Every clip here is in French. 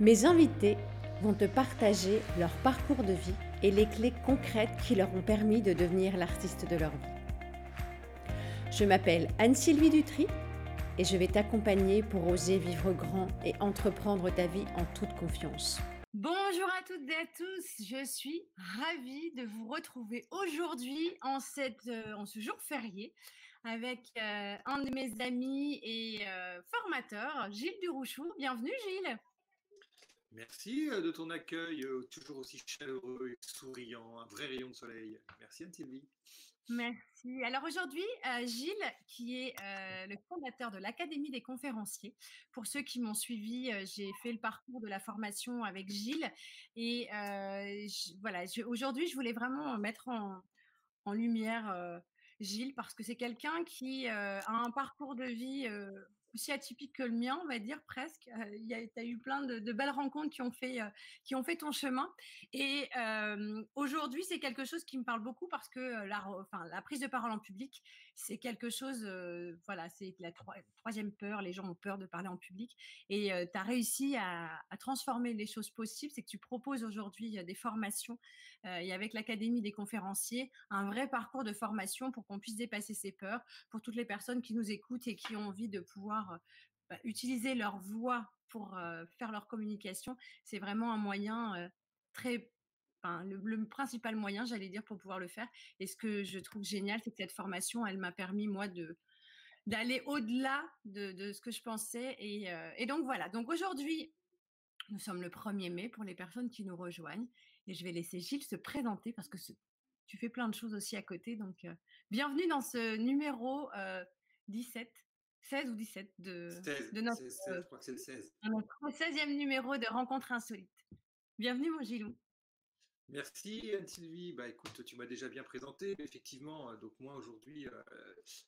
Mes invités vont te partager leur parcours de vie et les clés concrètes qui leur ont permis de devenir l'artiste de leur vie. Je m'appelle Anne-Sylvie Dutry et je vais t'accompagner pour oser vivre grand et entreprendre ta vie en toute confiance. Bonjour à toutes et à tous, je suis ravie de vous retrouver aujourd'hui en, euh, ce jour férié avec euh, un de mes amis et euh, formateurs, Gilles Durouchou. Bienvenue Gilles. Merci euh, de ton accueil, euh, toujours aussi chaleureux et souriant, un vrai rayon de soleil. Merci Anne-Sylvie. Merci. Alors aujourd'hui, euh, Gilles, qui est le fondateur de l'Académie des conférenciers. Pour ceux qui m'ont suivi, j'ai fait le parcours de la formation avec Gilles. Et voilà, aujourd'hui, je voulais vraiment mettre en, en lumière Gilles parce que c'est quelqu'un qui a un parcours de vie aussi atypique que le mien, on va dire presque. Tu as eu plein de, belles rencontres qui ont fait, qui ont fait ton chemin. Et aujourd'hui, c'est quelque chose qui me parle beaucoup parce que la, enfin, la prise de parole en public, c'est quelque chose, voilà, c'est la troisième peur. Les gens ont peur de parler en public. Et tu as réussi à, transformer les choses possibles. C'est que tu proposes aujourd'hui des formations et avec l'Académie des conférenciers, un vrai parcours de formation pour qu'on puisse dépasser ses peurs, pour toutes les personnes qui nous écoutent et qui ont envie de pouvoir bah, utiliser leur voix pour faire leur communication, c'est vraiment un moyen très le, principal moyen, j'allais dire, pour pouvoir le faire. Et ce que je trouve génial, c'est que cette formation, elle m'a permis, moi, de d'aller au-delà de, ce que je pensais. Et, et donc, voilà. Donc, aujourd'hui, nous sommes le 1er mai pour les personnes qui nous rejoignent. Et je vais laisser Gilles se présenter parce que tu fais plein de choses aussi à côté. Donc, bienvenue dans ce numéro 17 16 ou 17 de, de notre, je crois que c'est le 16. 16e numéro de Rencontres insolites. Bienvenue mon Gilou. Merci Anne-Sylvie. Bah écoute, tu m'as déjà bien présenté. Effectivement, euh, donc moi aujourd'hui, euh,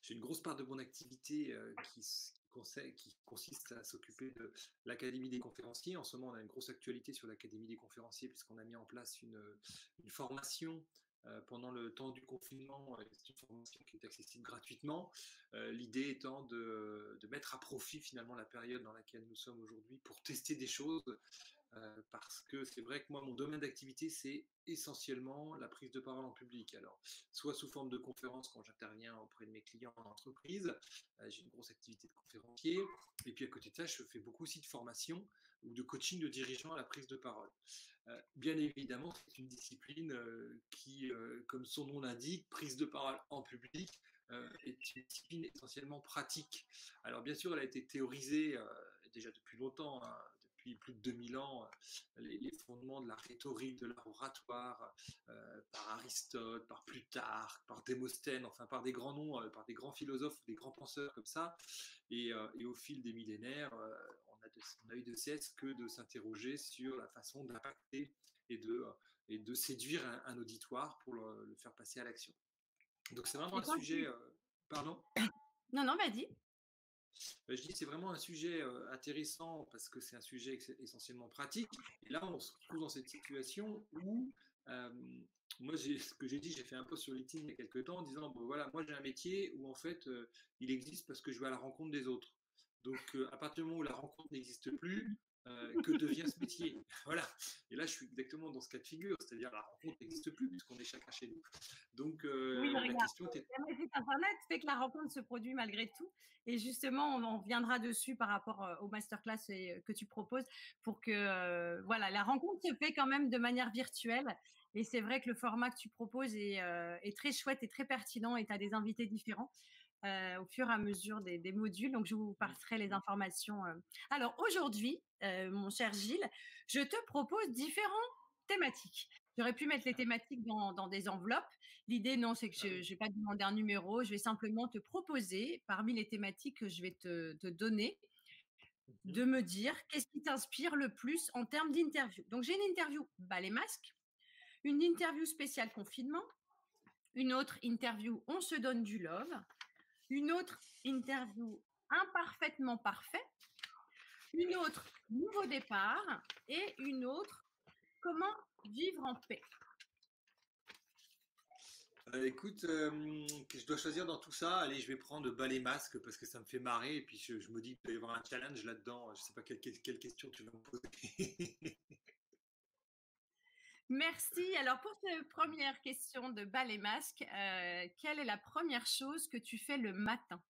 j'ai une grosse part de mon activité euh, qui, qui, consiste à s'occuper de l'Académie des conférenciers. En ce moment, on a une grosse actualité sur l'Académie des conférenciers puisqu'on a mis en place une, une formation euh, pendant le temps du confinement. C'est une formation qui est accessible gratuitement. Euh, l'idée étant de, mettre à profit finalement la période dans laquelle nous sommes aujourd'hui pour tester des choses. Euh, parce que c'est vrai que moi, mon domaine d'activité, c'est essentiellement la prise de parole en public. Alors, soit sous forme de conférence quand j'interviens auprès de mes clients en entreprise, j'ai une grosse activité de conférencier, et puis à côté de ça, je fais beaucoup aussi de formation ou de coaching de dirigeants à la prise de parole. Euh, bien évidemment, c'est une discipline euh, qui, euh, comme son nom l'indique, prise de parole en public, est une discipline essentiellement pratique. Alors bien sûr, elle a été théorisée déjà depuis longtemps, hein, depuis plus de 2000 ans, les, fondements de la rhétorique, de l'art oratoire, par Aristote, par Plutarque, par Démosthène, enfin par des grands noms, par des grands philosophes, des grands penseurs comme ça. Et au fil des millénaires, on a eu de cesse que de s'interroger sur la façon d'impacter et de, et de séduire un, auditoire pour le, faire passer à l'action. Donc c'est vraiment un sujet... Euh, pardon? Non, non, vas-y. Bah, je dis c'est vraiment un sujet euh, intéressant parce que c'est un sujet essentiellement pratique. Et là, on se retrouve dans cette situation où euh, moi, ce que j'ai dit, j'ai fait un post sur LinkedIn il y a quelques temps en disant bon, voilà, moi j'ai un métier où en fait il existe parce que je vais à la rencontre des autres. Donc, euh, à partir du moment où la rencontre n'existe plus, euh, que devient ce métier? Voilà. Et là, je suis exactement dans ce cas de figure, c'est-à-dire la rencontre n'existe plus puisqu'on est chacun chez nous. Donc, euh, la question était. Internet fait que la rencontre se produit malgré tout. Et justement, on, reviendra dessus par rapport au masterclass que tu proposes pour que, voilà, la rencontre se fait quand même de manière virtuelle. Et c'est vrai que le format que tu proposes est, est très chouette et très pertinent et tu as des invités différents. Euh, au fur et à mesure des, modules. Donc, je vous passerai les informations. Euh. Alors, aujourd'hui, euh, mon cher Gilles, je te propose différentes thématiques. J'aurais pu mettre les thématiques dans, des enveloppes. L'idée, non, c'est que je ne vais pas demander un numéro. Je vais simplement te proposer, parmi les thématiques que je vais te, donner, de me dire qu'est-ce qui t'inspire le plus en termes d'interview. Donc, j'ai une interview bas les masques, une interview spéciale confinement, une autre interview on se donne du love, une autre interview imparfaitement parfait, une autre nouveau départ et une autre comment vivre en paix. Euh, écoute, je dois choisir dans tout ça. Allez, je vais prendre balai masque parce que ça me fait marrer. Et puis je, me dis qu'il doit y avoir un challenge là-dedans. Je ne sais pas quelle, question tu vas me poser. Merci. Alors pour cette première question de balai masque, euh, quelle est la première chose que tu fais le matin?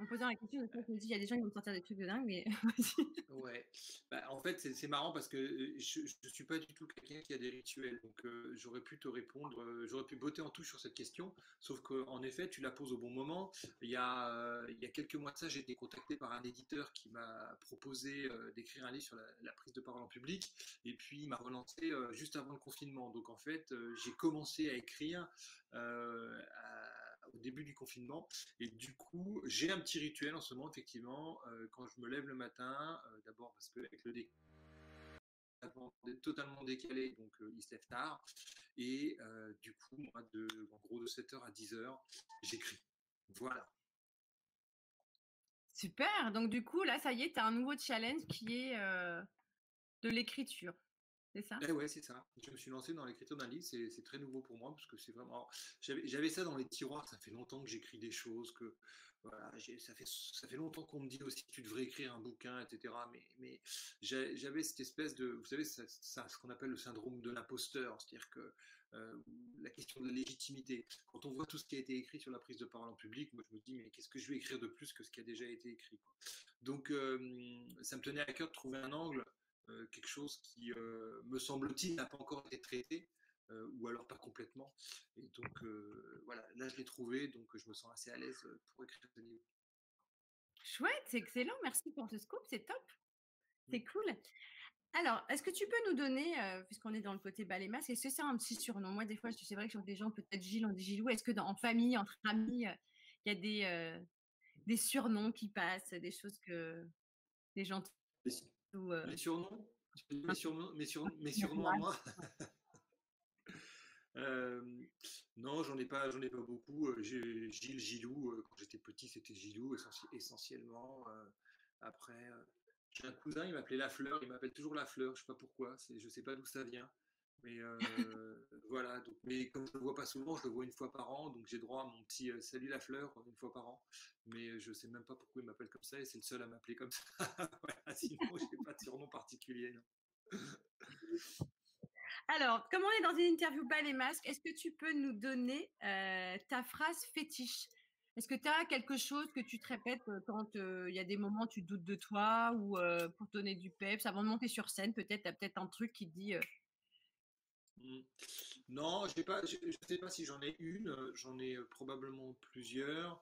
En posant la question, je me dis, il y a des gens qui vont me sortir des trucs de dingue, mais Ouais. Bah, en fait, c'est marrant parce que je ne suis pas du tout quelqu'un qui a des rituels. Donc, j'aurais pu te répondre, j'aurais pu botter en touche sur cette question. Sauf qu'en effet, tu la poses au bon moment. Il y a, il y a quelques mois de ça, j'ai été contacté par un éditeur qui m'a proposé d'écrire un livre sur la, prise de parole en public. Et puis, il m'a relancé juste avant le confinement. Donc, en fait, j'ai commencé à écrire au début du confinement. Et du coup, j'ai un petit rituel en ce moment, effectivement, euh, quand je me lève le matin, euh, d'abord parce que avec le totalement décalé, donc euh, il se lève tard. Et du coup, moi, de, en gros, de 7h à 10h, j'écris. Voilà. Super. Donc, du coup, là, ça y est, tu as un nouveau challenge qui est de l'écriture c'est ça? Eh Ouais, c'est ça. Je me suis lancé dans l'écriture d'un livre, c'est très nouveau pour moi parce que c'est vraiment. J'avais ça dans les tiroirs, ça fait longtemps que j'écris des choses, que voilà, ça fait, ça fait longtemps qu'on me dit aussi que tu devrais écrire un bouquin, etc. Mais, mais j'avais cette espèce de. Vous savez, ça, ce qu'on appelle le syndrome de l'imposteur, c'est-à-dire que euh, la question de la légitimité. Quand on voit tout ce qui a été écrit sur la prise de parole en public, moi je me dis, mais qu'est-ce que je vais écrire de plus que ce qui a déjà été écrit Donc, euh, ça me tenait à cœur de trouver un angle quelque chose qui, euh, me semble-t-il, n'a pas encore été traité, euh, ou alors pas complètement. Et donc, voilà, là, je l'ai trouvé, donc je me sens assez à l'aise pour écrire ce livre. Chouette, c'est excellent. Merci pour ce scoop, c'est top. C'est cool. Alors, est-ce que tu peux nous donner, puisqu'on est dans le côté balai masque, est-ce que c'est un petit surnom? Moi, des fois, c'est vrai que sur des gens, peut-être Gilles, on dit Gilou. Est-ce que dans, en famille, entre amis, il y a des, des surnoms qui passent, des choses que les gens euh, les surnoms? Mes surnoms, mes surnoms, à moi? Euh, Non, j'en ai pas, j'en ai pas beaucoup. Euh, j'ai Gilles, Gilou. Quand j'étais petit, c'était Gilou essentiellement. Après, j'ai un cousin, il m'appelait La Fleur. Il m'appelle toujours La Fleur. Je sais pas pourquoi. Je sais pas d'où ça vient. Mais euh, voilà, donc, mais comme je ne le vois pas souvent, je le vois une fois par an, donc j'ai droit à mon petit euh, salut la fleur une fois par an. Mais je ne sais même pas pourquoi il m'appelle comme ça et c'est le seul à m'appeler comme ça. sinon, je n'ai pas de surnom particulier. Alors, comme on est dans une interview bas les masques, est-ce que tu peux nous donner euh, ta phrase fétiche? Est-ce que tu as quelque chose que tu te répètes quand il y a des moments où tu doutes de toi ou pour te donner du peps? Avant de monter sur scène Peut-être tu as peut-être un truc qui te dit Mmh. Non, je ne sais pas si j'en ai une, euh, j'en ai euh, probablement plusieurs.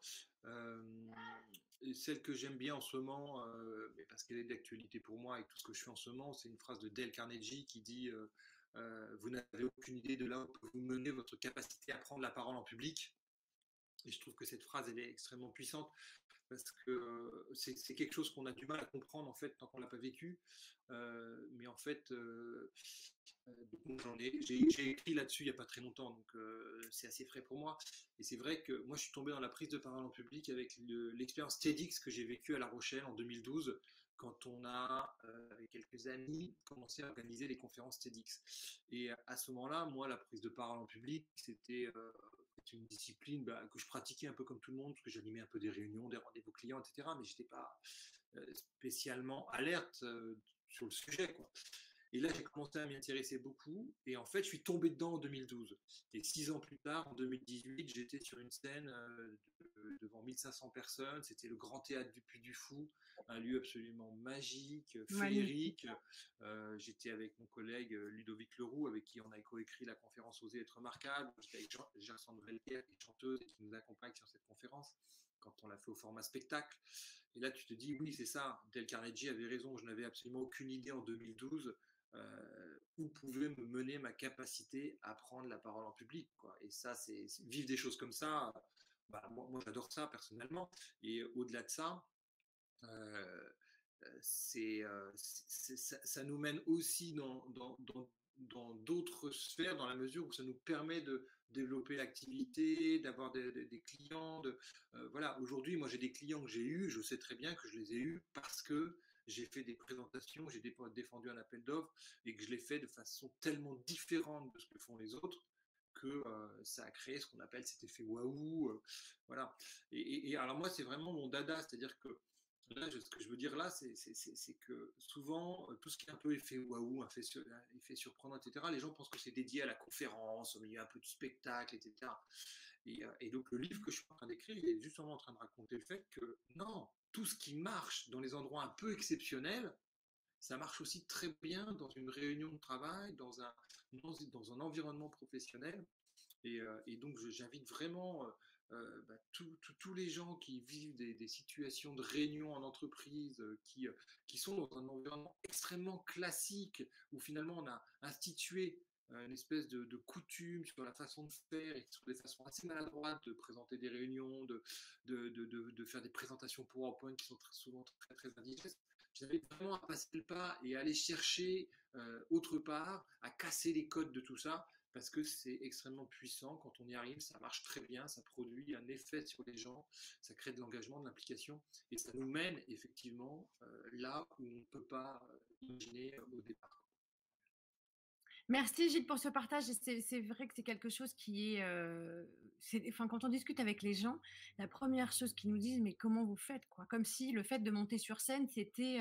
celle que j'aime bien en ce moment, euh, parce qu'elle est d'actualité pour moi avec tout ce que je fais en ce moment, c'est une phrase de Dale Carnegie qui dit Vous n'avez aucune idée de là où vous menez votre capacité à prendre la parole en public. Et je trouve que cette phrase, elle est extrêmement puissante parce que c'est quelque chose qu'on a du mal à comprendre en fait tant qu'on l'a pas vécu. mais en fait, j'ai écrit là-dessus il n'y a pas très longtemps, donc c'est assez frais pour moi. Et c'est vrai que moi, je suis tombé dans la prise de parole en public avec l'expérience TEDx que j'ai vécue à La Rochelle en 2012, quand on a, avec quelques amis, commencé à organiser les conférences TEDx. Et à ce moment-là, moi, la prise de parole en public, c'était une discipline bah, que je pratiquais un peu comme tout le monde, parce que j'animais un peu des réunions, des rendez-vous clients, etc. Mais je n'étais pas spécialement alerte sur le sujet. Et là, j'ai commencé à m'y intéresser beaucoup. Et en fait, je suis tombé dedans en 2012. Et six ans plus tard, en 2018, j'étais sur une scène euh, devant 1500 personnes. C'était le Grand Théâtre du Puy du Fou, un lieu absolument magique, féerique. Euh, j'étais avec mon collègue euh, Ludovic Leroux, avec qui on a coécrit la conférence Oser être remarquable. J'étais avec qui est chanteuse et qui nous accompagne sur cette conférence quand on l'a fait au format spectacle. Et là, tu te dis, oui, c'est ça. Del Carnegie avait raison. Je n'avais absolument aucune idée en 2012 euh, où pouvait me mener ma capacité à prendre la parole en public. Quoi. Et ça, c'est vivre des choses comme ça. Bah, moi, j'adore ça personnellement. Et au-delà de ça, euh, c'est, euh, ça, nous mène aussi dans, d'autres sphères dans la mesure où ça nous permet de développer l'activité, d'avoir des, clients. De, euh, voilà, aujourd'hui, moi j'ai des clients que j'ai eus, je sais très bien que je les ai eus parce que j'ai fait des présentations, j'ai défendu un appel d'offres et que je l'ai fait de façon tellement différente de ce que font les autres que ça a créé ce qu'on appelle cet effet waouh. voilà. Et, alors moi, c'est vraiment mon dada, c'est-à-dire que ce que je veux dire là, c'est que souvent, tout ce qui est un peu effet waouh, effet, effet surprenant, etc., les gens pensent que c'est dédié à la conférence, au milieu un peu du spectacle, etc. Et, et, donc le livre que je suis en train d'écrire, il est justement en train de raconter le fait que non, tout ce qui marche dans les endroits un peu exceptionnels, ça marche aussi très bien dans une réunion de travail, dans un, dans, un environnement professionnel. Et, euh, donc, j'invite vraiment euh, euh, bah, tous les gens qui vivent des, situations de réunion en entreprise, qui, qui sont dans un environnement extrêmement classique, où finalement on a institué une espèce de, coutume sur la façon de faire et sur des façons assez maladroites de présenter des réunions, de, de, de faire des présentations PowerPoint qui sont très, souvent très, très indigestes. J'avais vraiment à passer le pas et à aller chercher euh, autre part, à casser les codes de tout ça, parce que c'est extrêmement puissant. Quand on y arrive, ça marche très bien, ça produit un effet sur les gens, ça crée de l'engagement, de l'implication, et ça nous mène effectivement euh, là où on ne peut pas euh, imaginer au départ. Merci Gilles pour ce partage. C'est vrai que c'est quelque chose qui est, enfin, quand on discute avec les gens, la première chose qu'ils nous disent, mais comment vous faites quoi? Comme si le fait de monter sur scène, c'était,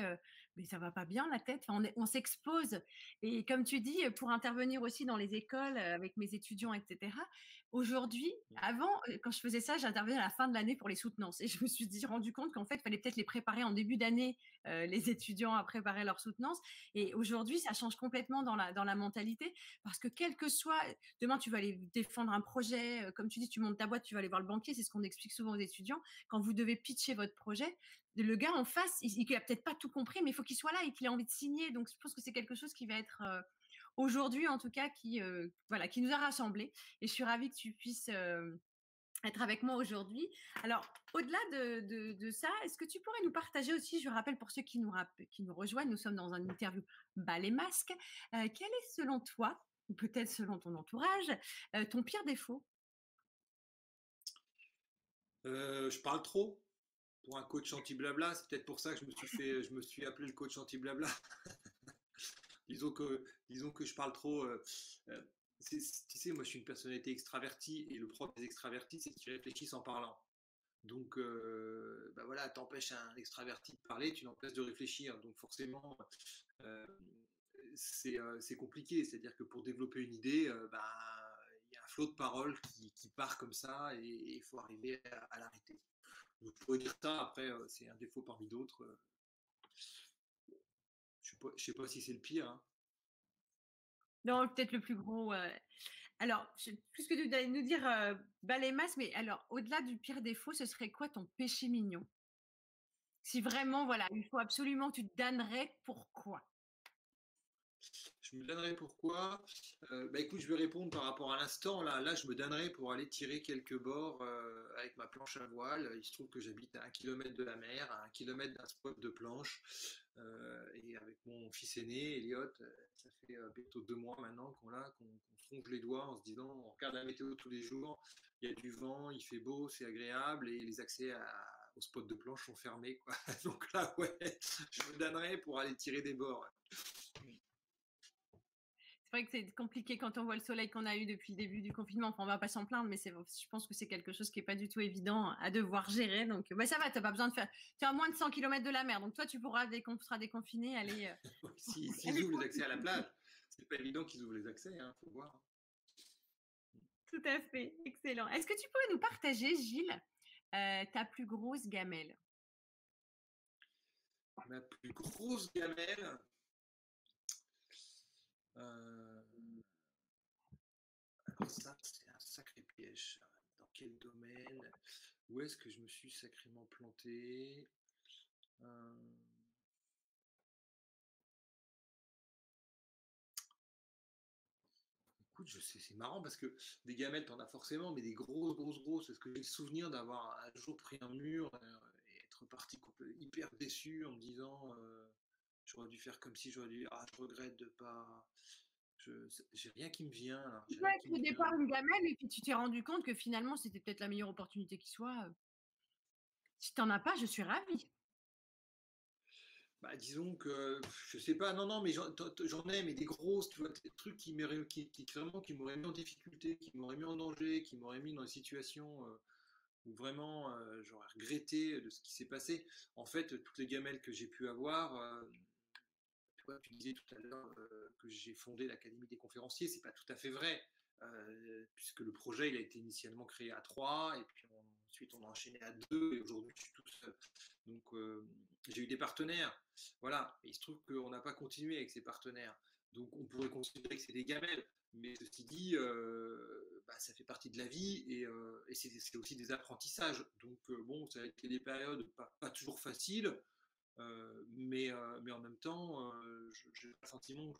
mais ça va pas bien la tête. on, on s'expose. Et comme tu dis, pour intervenir aussi dans les écoles avec mes étudiants, etc. Aujourd'hui, mmh. avant, quand je faisais ça, j'intervenais à la fin de l'année pour les soutenances. Et je me suis dit, rendu compte qu'en fait, il fallait peut-être les préparer en début d'année, les étudiants à préparer leur soutenance. Et aujourd'hui, ça change complètement dans la, dans la mentalité. Parce que quel que soit, demain, tu vas aller défendre un projet, comme tu dis, tu montes ta boîte, tu vas aller voir le banquier, c'est ce qu'on explique souvent aux étudiants. Quand vous devez pitcher votre projet, le gars en face, il n'a peut-être pas tout compris, mais il faut qu'il soit là et qu'il ait envie de signer. Donc, je pense que c'est quelque chose qui va être aujourd'hui, en tout cas, qui, voilà, qui nous a rassemblés. Et je suis ravie que tu puisses être avec moi aujourd'hui. Alors, au-delà de, ça, est-ce que tu pourrais nous partager aussi, je rappelle pour ceux qui nous, qui nous rejoignent, nous sommes dans un interview bas les masques, quel est selon toi, ou peut-être selon ton entourage, ton pire défaut? Je parle trop pour un coach anti-blabla. C'est peut-être pour ça que je me suis fait, je me suis appelé le coach anti-blabla. disons que, disons que je parle trop. Euh, euh, tu sais, moi, je suis une personnalité extravertie et le propre des extravertis, c'est qu'ils réfléchissent en parlant. Donc, euh, bah voilà, t'empêches un extraverti de parler, tu l'empêches de réfléchir. Donc, forcément, c'est compliqué. C'est-à-dire que pour développer une idée, bah, il y a un flot de paroles qui, part comme ça et il faut arriver à l'arrêter. Je pourrais dire ça, après, c'est un défaut parmi d'autres. Je ne sais pas si c'est le pire. Hein. Non, peut-être le plus gros. Alors, plus que de nous dire euh, balai masse, mais alors, au-delà du pire défaut, ce serait quoi ton péché mignon? Si vraiment, voilà, il faut absolument, tu te damnerais, pourquoi? Je me donnerais pourquoi? Euh, bah écoute, je vais répondre par rapport à l'instant. Là, là, je me donnerais pour aller tirer quelques bords euh, avec ma planche à voile. Il se trouve que j'habite à un kilomètre de la mer, à un kilomètre d'un spot de planche. Euh, et avec mon fils aîné, Elliot, ça fait bientôt deux mois maintenant qu'on l'a, qu'on ronge les doigts en se disant on regarde la météo tous les jours, il y a du vent, il fait beau, c'est agréable et les accès au spot de planche sont fermés. Quoi. Donc là, ouais, je me donnerais pour aller tirer des bords. C'est vrai que c'est compliqué quand on voit le soleil qu'on a eu depuis le début du confinement. Enfin, on va pas s'en plaindre, mais je pense que c'est quelque chose qui est pas du tout évident à devoir gérer. Donc, bah, ça va, tu n'as pas besoin de faire. Tu à moins de 100 km de la mer. Donc, toi, tu pourras, dès qu'on sera déconfiné, aller. Euh, si, ils ouvrent les accès à la plage, c'est pas évident qu'ils ouvrent les accès, il hein, faut voir. Tout à fait. Excellent. Est-ce que tu pourrais nous partager, Gilles, euh, ta plus grosse gamelle? Ma plus grosse gamelle alors ça, c'est un sacré piège. Dans quel domaine? Où est-ce que je me suis sacrément planté? Euh, Écoute, je sais, c'est marrant parce que des gamelles, t'en as forcément, mais des grosses, grosses, grosses. Est-ce que j'ai le souvenir d'avoir un jour pris un mur euh, et être parti hyper déçu en me disant j'aurais dû faire comme si j'aurais dû ah je regrette de pas je j'ai rien qui me vient là. Ouais, au départ une gamelle et puis tu t'es rendu compte que finalement c'était peut-être la meilleure opportunité qui soit. Si t'en as pas, je suis ravie. bah, disons que je sais pas, non, non, mais j'en ai, mais des grosses, tu vois, des trucs qui, qui, qui vraiment qui m'auraient mis en difficulté, qui m'auraient mis en danger, qui m'auraient mis dans des situations euh, où vraiment euh, j'aurais regretté de ce qui s'est passé. En fait, toutes les gamelles que j'ai pu avoir, euh, tu, disais tout à l'heure que j'ai fondé l'Académie des conférenciers, c'est pas tout à fait vrai. puisque le projet il a été initialement créé à trois et puis ensuite on a enchaîné à deux et aujourd'hui je suis tout seul. Donc j'ai eu des partenaires, voilà, et il se trouve qu'on n'a pas continué avec ces partenaires. Donc on pourrait considérer que c'est des gamelles, mais ceci dit, euh, bah, ça fait partie de la vie et, euh, c'est aussi des apprentissages. Donc euh, bon, ça a été des périodes pas, toujours faciles, mais, mais en même temps, j'ai le sentiment que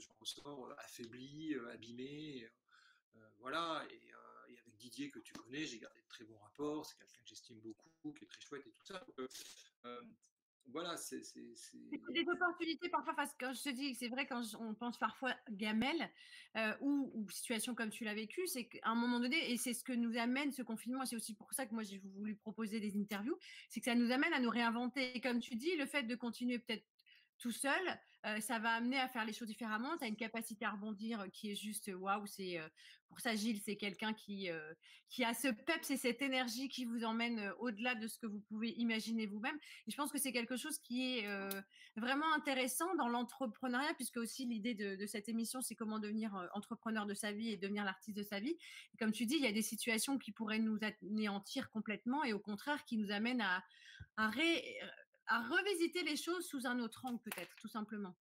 j'en ressors affaibli, abîmé. voilà, et, avec Didier que tu connais, j'ai gardé de très bons rapports, c'est quelqu'un que j'estime beaucoup, qui est très chouette et tout ça voilà, c'est. des opportunités parfois, parce que je te dis, c'est vrai quand on pense parfois gamelle euh, ou, situation comme tu l'as vécu, c'est qu'à un moment donné, et c'est ce que nous amène ce confinement, c'est aussi pour ça que moi j'ai voulu proposer des interviews, c'est que ça nous amène à nous réinventer. Et comme tu dis, le fait de continuer peut-être tout seul, ça va amener à faire les choses différemment. Tu as une capacité à rebondir qui est juste waouh. C'est pour ça c'est quelqu'un qui qui a ce peps et cette énergie qui vous emmène au-delà de ce que vous pouvez imaginer vous-même. Et je pense que c'est quelque chose qui est vraiment intéressant dans l'entrepreneuriat, puisque aussi l'idée de, cette émission, c'est comment devenir entrepreneur de sa vie et devenir l'artiste de sa vie. comme tu dis, il y a des situations qui pourraient nous anéantir complètement et au contraire qui nous amènent à, à ré, à revisiter les choses sous un autre angle, peut-être, tout simplement.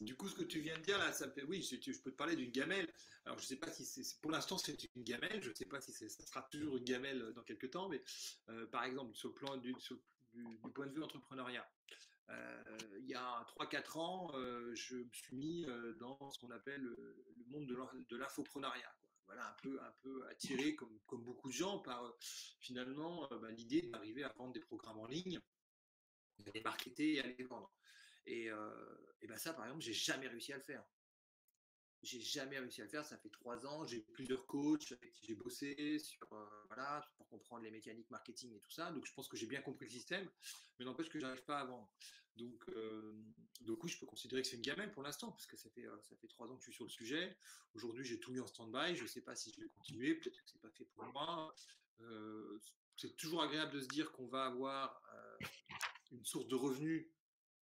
du coup, ce que tu viens de dire là, ça fait, oui, je, peux te parler d'une gamelle. Alors, je ne sais pas si c'est, pour l'instant, c'est une gamelle. Je ne sais pas si ça sera toujours une gamelle dans quelques temps, mais euh, par exemple, sur le plan du, point de vue entrepreneuriat, euh, il y a 3-4 ans, euh, je me suis mis dans ce qu'on appelle le, monde de l'infoprenariat voilà, un peu, attiré, comme, beaucoup de gens, par euh, finalement euh, bah, l'idée d'arriver à vendre des programmes en ligne, à les marketer et à les vendre. Et, euh, ben ça, par exemple, j'ai jamais réussi à le faire. J'ai jamais réussi à le faire. Ça fait trois ans. J'ai plusieurs coachs avec qui j'ai bossé voilà, pour comprendre les mécaniques marketing et tout ça. Donc, je pense que j'ai bien compris le système, mais n'empêche que j'arrive pas à vendre. Donc, euh, donc oui, je peux considérer que c'est une gamelle pour l'instant, parce que ça fait, ça fait trois ans que je suis sur le sujet. Aujourd'hui, j'ai tout mis en stand-by. Je ne sais pas si je vais continuer. Peut-être que c'est pas fait pour moi. c'est toujours agréable de se dire qu'on va avoir une source de revenus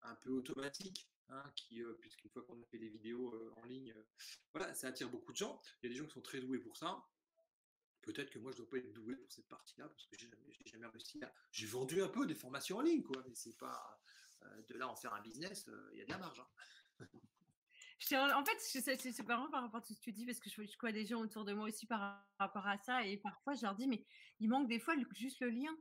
un peu automatique Hein, euh, puisqu'une fois qu'on a fait des vidéos euh, en ligne, euh, voilà, ça attire beaucoup de gens. Il y a des gens qui sont très doués pour ça. Peut-être que moi, je ne dois pas être doué pour cette partie-là, parce que j'ai jamais, jamais réussi à. J'ai vendu un peu des formations en ligne, quoi, mais c'est pas. De là en faire un business, il y a de la marge. Hein. En fait, c'est marrant par rapport à ce que tu dis, parce que je, je vois des gens autour de moi aussi par rapport à ça, et parfois je leur dis, mais il manque des fois juste le lien.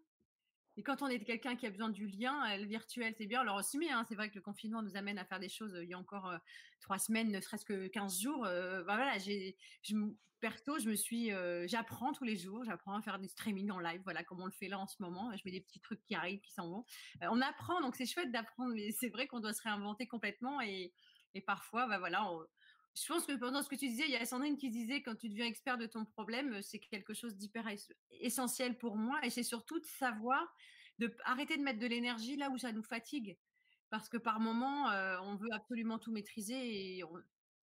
Et quand on est quelqu'un qui a besoin du lien, le virtuel, c'est bien. Alors aussi, hein, c'est vrai que le confinement nous amène à faire des choses. Il y a encore trois semaines, ne serait-ce que 15 jours. bah voilà, j'ai, je, perso, je me suis, j'apprends tous les jours. J'apprends à faire du streaming en live. Voilà, comme on le fait là en ce moment. Je mets des petits trucs qui arrivent, qui s'en vont. on apprend, donc c'est chouette d'apprendre. Mais c'est vrai qu'on doit se réinventer complètement. Et, parfois, bah voilà, je pense que pendant ce que tu disais, il y a Sandrine qui disait quand tu deviens expert de ton problème, c'est quelque chose d'hyper essentiel pour moi. Et c'est surtout de savoir, de arrêter de mettre de l'énergie là où ça nous fatigue. Parce que par moment, on veut absolument tout maîtriser et il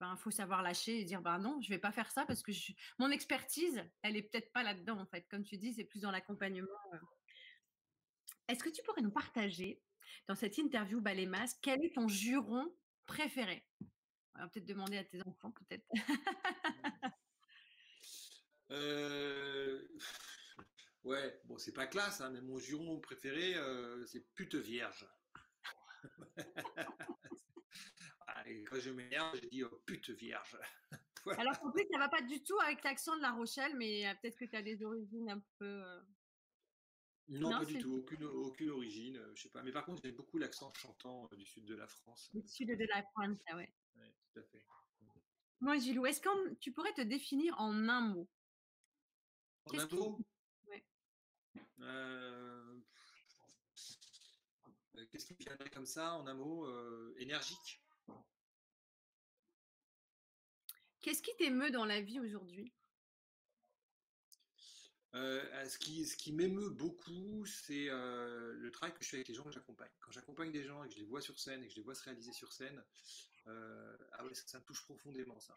ben, faut savoir lâcher et dire ben non, je vais pas faire ça parce que mon expertise, elle est peut-être pas là-dedans en fait. Comme tu dis, c'est plus dans l'accompagnement. Est-ce que tu pourrais nous partager dans cette interview Balémas, quel est ton juron préféré? On va peut-être demander à tes enfants, peut-être. euh... Ouais, bon, c'est pas classe, hein, mais mon juron préféré, euh, c'est pute vierge. quand je m'énerve, je dis oh, pute vierge. Alors en plus, ça va pas du tout avec l'accent de La Rochelle, mais euh, peut-être que tu as des origines un peu. Euh non, pas du tout, aucune, aucune origine, je sais pas. Mais par contre, j'ai beaucoup l'accent chantant du sud de la France. Du sud de la France, ah ouais. Tout à fait. Moi, Gilou, est-ce que tu pourrais te définir en un mot? En un mot? Euh, qu'est-ce qui me viendrait comme ça en un mot euh, Énergique? Qu'est-ce qui t'émeut dans la vie aujourd'hui? Euh, ce qui, ce qui m'émeut beaucoup, c'est euh, le travail que je fais avec les gens que j'accompagne. Quand j'accompagne des gens et que je les vois sur scène et que je les vois se réaliser sur scène, euh, ah ouais, ça, me touche profondément ça.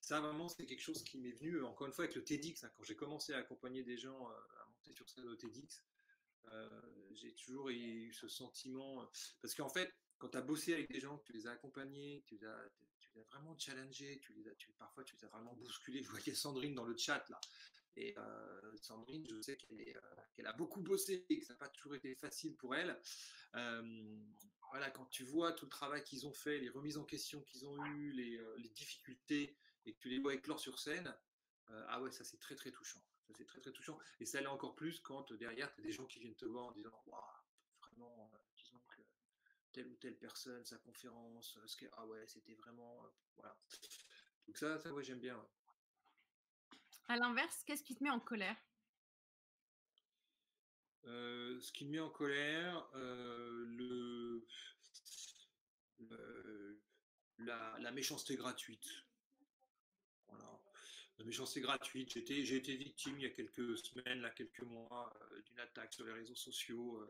Ça vraiment, c'est quelque chose qui m'est venu encore une fois avec le TEDx. Hein. quand j'ai commencé à accompagner des gens à monter sur scène au TEDx, j'ai toujours eu ce sentiment parce qu'en fait, quand tu as bossé avec des gens, tu les as accompagnés, tu les as, tu les as vraiment challengés, tu parfois tu les as vraiment bousculés. Je a Sandrine dans le chat là. Et euh, Sandrine, je sais euh, qu'elle a beaucoup bossé et que ça n'a pas toujours été facile pour elle. Euh, voilà, quand tu vois tout le travail qu'ils ont fait, les remises en question qu'ils ont eues, les, difficultés, et que tu les vois éclore sur scène, ah ouais, ça c'est très très touchant. Ça c'est très très touchant. Et ça l'est encore plus quand derrière, tu as des gens qui viennent te voir en disant vraiment, disons que telle ou telle personne, sa conférence, ce que, ah ouais, c'était vraiment. voilà. Donc ça, ça ouais, j'aime bien. À l'inverse, qu'est-ce qui te met en colère? euh, ce qui me met en colère, euh, le, la, méchanceté gratuite. Voilà. La méchanceté gratuite. J'ai été, victime il y a quelques semaines, là, quelques mois, euh, d'une attaque sur les réseaux sociaux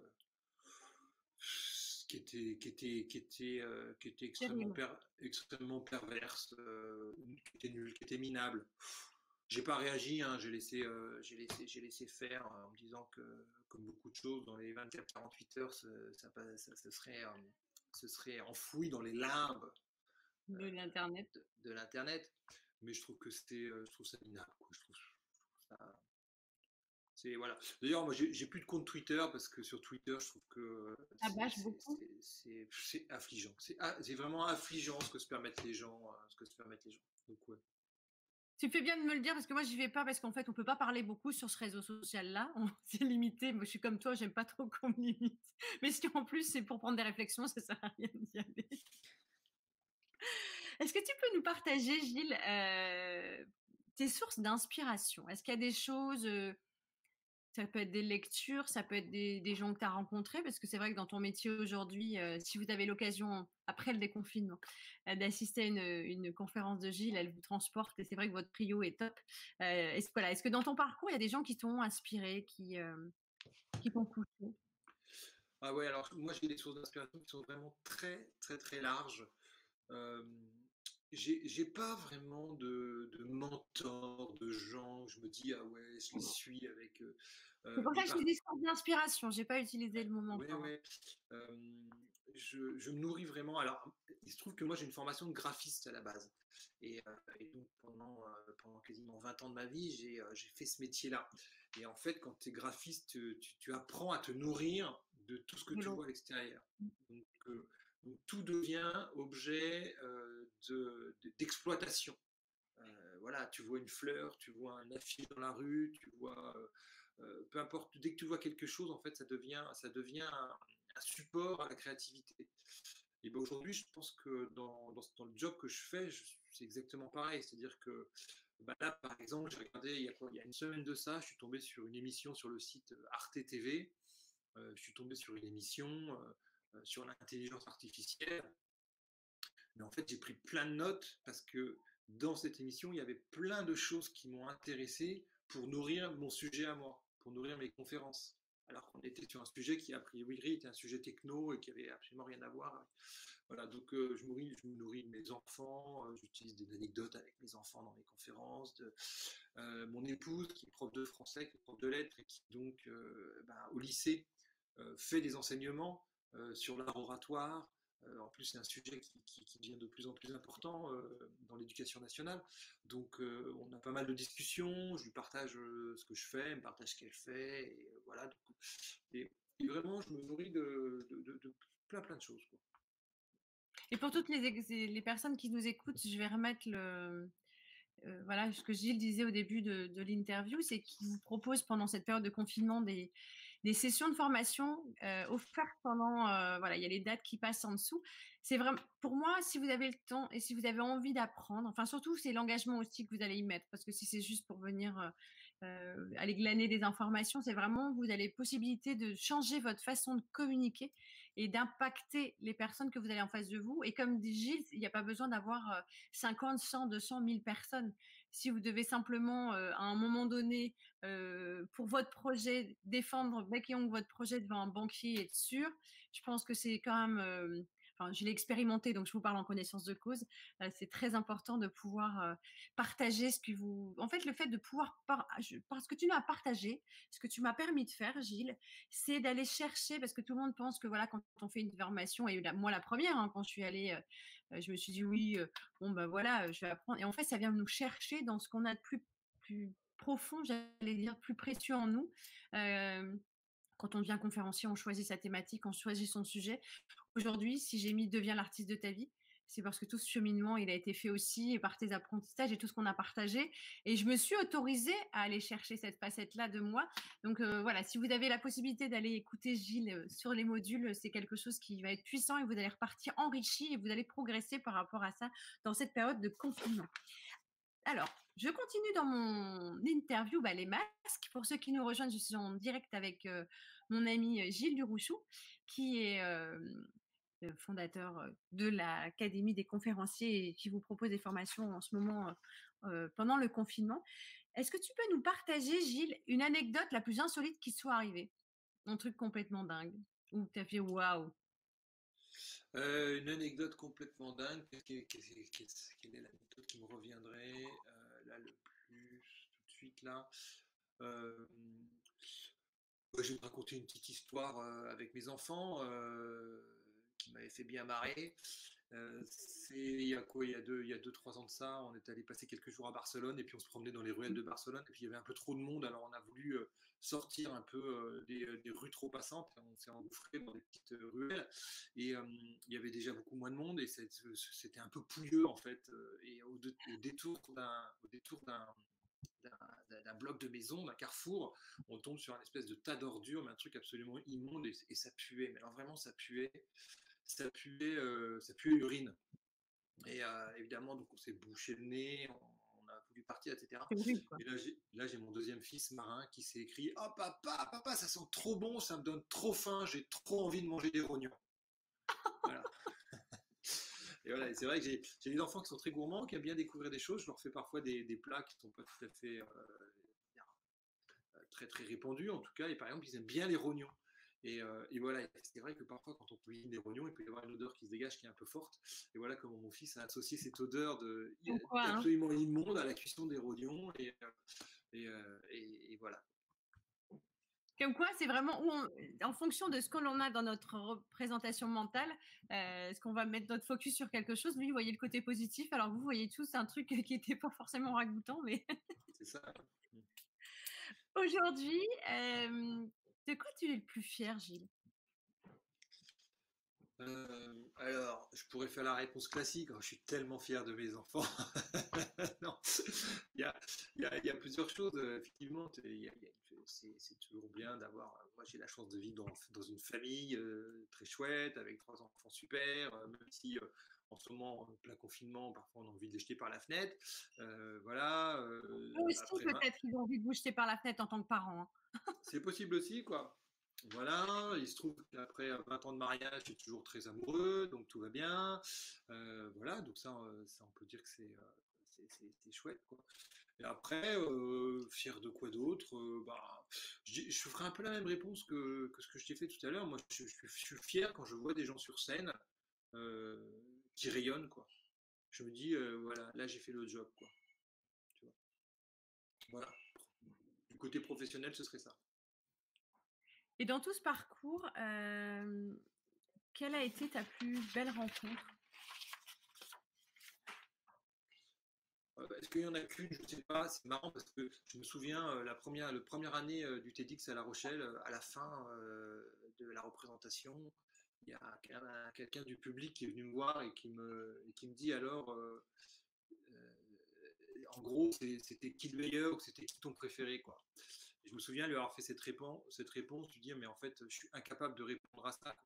qui était, qui était, qui était, qui était extrêmement, extrêmement perverse, qui était nulle, qui était minable. J'ai pas réagi, hein, j'ai laissé, euh, j'ai laissé, j'ai laissé faire euh, en me disant que, comme beaucoup de choses, dans les 24-48 heures, ça, ça, serait, euh, ce serait enfoui dans les limbes de l'internet. De, l'internet, mais je trouve que c'était, je trouve ça minable. Je trouve, ça, c'est voilà. D'ailleurs, moi, j'ai plus de compte Twitter parce que sur Twitter, je trouve que c'est affligeant. C'est vraiment affligeant ce que se permettent les gens, ce que se permettent les gens. Donc ouais. Tu fais bien de me le dire parce que moi, j'y vais pas parce qu'en fait, on peut pas parler beaucoup sur ce réseau social-là. C'est limité. Moi, je suis comme toi, j'aime pas trop qu'on me limite. Mais si en plus, c'est pour prendre des réflexions, ça sert à rien d'y aller. Est-ce que tu peux nous partager, Gilles, euh, tes sources d'inspiration? Est-ce qu'il y a des choses euh, ça peut être des lectures, ça peut être des, gens que tu as rencontrés, parce que c'est vrai que dans ton métier aujourd'hui, euh, si vous avez l'occasion, après le déconfinement, euh, d'assister à une, conférence de Gilles, elle vous transporte, et c'est vrai que votre trio est top. Euh, est-ce, que dans ton parcours, il y a des gens qui t'ont inspiré, qui, qui t'ont poussé? Ah ouais, alors moi j'ai des sources d'inspiration qui sont vraiment très, très, très larges j'ai pas vraiment de, de mentor, de gens je me dis ah ouais, je les suis avec. Euh, c'est pour ça que je dis sources d'inspiration. J'ai pas utilisé le mot mentor. Ouais, je, je, me nourris vraiment. Alors, il se trouve que moi j'ai une formation de graphiste à la base, et, donc pendant, pendant quasiment 20 ans de ma vie, j'ai fait ce métier-là. Et en fait, quand tu es graphiste, tu, tu, apprends à te nourrir de tout ce que tu vois à l'extérieur. Mmh. Donc, donc, tout devient objet d'exploitation. Euh, voilà, tu vois une fleur, tu vois un affiche dans la rue, tu vois, euh, euh, peu importe, dès que tu vois quelque chose, en fait, ça devient, ça devient un, support à la créativité. Et ben aujourd'hui, je pense que dans, dans, le job que je fais, c'est exactement pareil. C'est-à-dire que bah là, par exemple, j'ai regardé il y, a il y, a une semaine de ça, je suis tombé sur une émission sur le site Arte TV. je suis tombé sur une émission sur l'intelligence artificielle. Mais en fait, j'ai pris plein de notes parce que dans cette émission, il y avait plein de choses qui m'ont intéressé pour nourrir mon sujet à moi, pour nourrir mes conférences. Alors qu'on était sur un sujet qui, a priori, était un sujet techno et qui avait absolument rien à voir. Voilà, donc euh, je, nourris, je, nourris, mes enfants, euh, j'utilise des anecdotes avec mes enfants dans mes conférences, euh, mon épouse qui est prof de français, qui est prof de lettres et qui donc ben, au lycée fait des enseignements sur l'art oratoire, euh, en plus, c'est un sujet qui, devient de plus en plus important euh, dans l'éducation nationale. Donc, euh, on a pas mal de discussions. Je lui partage ce que je fais, elle me partage ce qu'elle fait. Et voilà. et, vraiment, je me nourris de, plein, plein de choses. Et pour toutes les, personnes qui nous écoutent, je vais remettre le, voilà, ce que Gilles disait au début de l'interview, c'est qu'il vous propose pendant cette période de confinement des, des sessions de formation euh, offertes pendant, euh, voilà, il y a les dates qui passent en dessous. C'est vraiment, pour moi, si vous avez le temps et si vous avez envie d'apprendre, enfin surtout c'est l'engagement aussi que vous allez y mettre, parce que si c'est juste pour venir euh, aller glaner des informations, c'est vraiment vous avez possibilité de changer votre façon de communiquer et d'impacter les personnes que vous avez en face de vous. Et comme dit Gilles, il n'y a pas besoin d'avoir 50, 100, 200, 1000 personnes. Si vous devez simplement, à un moment donné, pour votre projet, défendre bec et votre projet devant un banquier et être sûr, je pense que c'est quand même je l'ai expérimenté, donc je vous parle en connaissance de cause. c'est très important de pouvoir partager ce que vous. En fait, le fait de pouvoir. Parce que tu m'as partagé, ce que tu m'as permis de faire, Gilles, c'est d'aller chercher, parce que tout le monde pense que voilà, quand on fait une formation, et moi la première, hein, quand je suis allée, je me suis dit oui, bon ben voilà, je vais apprendre. Et en fait, ça vient nous chercher dans ce qu'on a de plus, plus profond, j'allais dire, plus précieux en nous. quand on devient conférencier, on choisit sa thématique, on choisit son sujet. Aujourd'hui, si j'ai mis deviens l'artiste de ta vie, c'est parce que tout ce cheminement, il a été fait aussi par tes apprentissages et tout ce qu'on a partagé. Et je me suis autorisée à aller chercher cette facette-là de moi. Donc euh, voilà, si vous avez la possibilité d'aller écouter Gilles euh, sur les modules, c'est quelque chose qui va être puissant et vous allez repartir enrichi et vous allez progresser par rapport à ça dans cette période de confinement. Alors, je continue dans mon interview, bah, les masques. Pour ceux qui nous rejoignent, je suis en direct avec euh, mon ami Gilles Durouchou, qui est fondateur de l'Académie des conférenciers qui vous propose des formations en ce moment pendant le confinement. Est-ce que tu peux nous partager, Gilles, une anecdote la plus insolite qui soit arrivée? Un truc complètement dingue Ou tu as fait waouh Une anecdote complètement dingue. Quelle, est l'anecdote qui me reviendrait? Là le plus tout de suite là Je vais te raconter une petite histoire avec mes enfants m'avait fait bien marrer. Euh, c'est il y a quoi Il y a deux, il y a deux, trois ans de ça, on est allé passer quelques jours à Barcelone et puis on se promenait dans les ruelles de Barcelone et puis il y avait un peu trop de monde, alors on a voulu euh, sortir un peu euh, des, rues trop passantes. On s'est engouffré dans des petites ruelles et il y avait déjà beaucoup moins de monde et c'était un peu pouilleux en fait. Et au, détour d'un, au détour d'un d'un bloc de maison, d'un carrefour, on tombe sur un espèce de tas d'ordures, mais un truc absolument immonde et, et, ça puait. Mais alors vraiment, ça puait ça puait, euh, ça puait l'urine. Et euh, évidemment, donc on s'est bouché le nez, on, a voulu partir, etc. et là, j'ai mon deuxième fils marin qui s'est écrit Oh papa, papa, ça sent trop bon, ça me donne trop faim, j'ai trop envie de manger des rognons. voilà. Et voilà, c'est vrai que j'ai des enfants qui sont très gourmands, qui aiment bien découvrir des choses. Je leur fais parfois des, plats qui ne sont pas tout à fait euh, très très répandus, en tout cas. Et par exemple, ils aiment bien les rognons. Euh, et, voilà, c'est vrai que parfois, quand on cuisine des rognons, il peut y avoir une odeur qui se dégage qui est un peu forte. Et voilà comment mon fils a associé cette odeur de, hein. absolument immonde à la cuisson des rognons. Et, euh, euh, et, voilà. Comme quoi, c'est vraiment où en fonction de ce qu'on a dans notre représentation mentale, est-ce qu'on va mettre notre focus sur quelque chose? Lui, vous voyez le côté positif, alors vous voyez tout, c'est un truc qui n'était pas forcément ragoûtant, mais. c'est ça. Aujourd'hui, de quoi tu es le plus fier, Gilles? Euh, alors, je pourrais faire la réponse classique. Oh, je suis tellement fier de mes enfants. non, il y, a, plusieurs choses. Effectivement, c'est toujours bien d'avoir. Moi, j'ai la chance de vivre dans, une famille euh, très chouette, avec trois enfants super, euh, même si en ce moment, en plein confinement, parfois on a envie de les jeter par la fenêtre. voilà. aussi, peut-être, ils ont envie de vous jeter par la fenêtre en tant que parent. Hein. C'est possible aussi, quoi. Voilà, il se trouve qu'après 20 ans de mariage, je suis toujours très amoureux, donc tout va bien. Euh, voilà, donc ça, euh, ça, on peut dire que c'est euh, chouette. Quoi. Et après, fier de quoi d'autre bah, je, ferai un peu la même réponse que, ce que je t'ai fait tout à l'heure. Moi, je, suis fier quand je vois des gens sur scène qui rayonnent. Quoi. Je me dis, voilà, là j'ai fait le job. Quoi. Voilà côté professionnel, ce serait ça. Et dans tout ce parcours, euh, quelle a été ta plus belle rencontre? Euh, Est-ce qu'il y en a qu'une? Je ne sais pas. C'est marrant parce que je me souviens euh, la première, la première année du TEDx à La Rochelle, à la fin de la représentation, il y a quelqu'un du public qui est venu me voir et qui me, qui me dit alors en gros, c'était qui le meilleur c'était qui ton préféré, quoi. je me souviens lui avoir fait cette réponse, cette réponse, lui dire, mais en fait, je suis incapable de répondre à ça.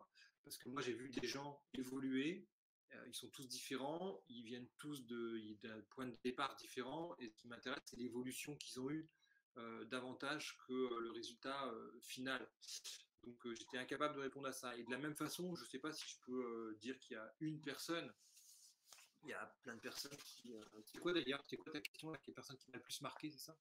Parce que moi, j'ai vu des gens évoluer, euh, ils sont tous différents, ils viennent tous d'un point de départ différent, et ce qui m'intéresse, c'est l'évolution qu'ils ont eue euh, davantage que le résultat euh, final. Donc j'étais incapable de répondre à ça. Et de la même façon, je ne sais pas si je peux dire qu'il y a une personne. Il y a plein de personnes qui. c'est quoi d'ailleurs C'est quoi ta question Quelle personne qui m'a le plus marqué, c'est ça?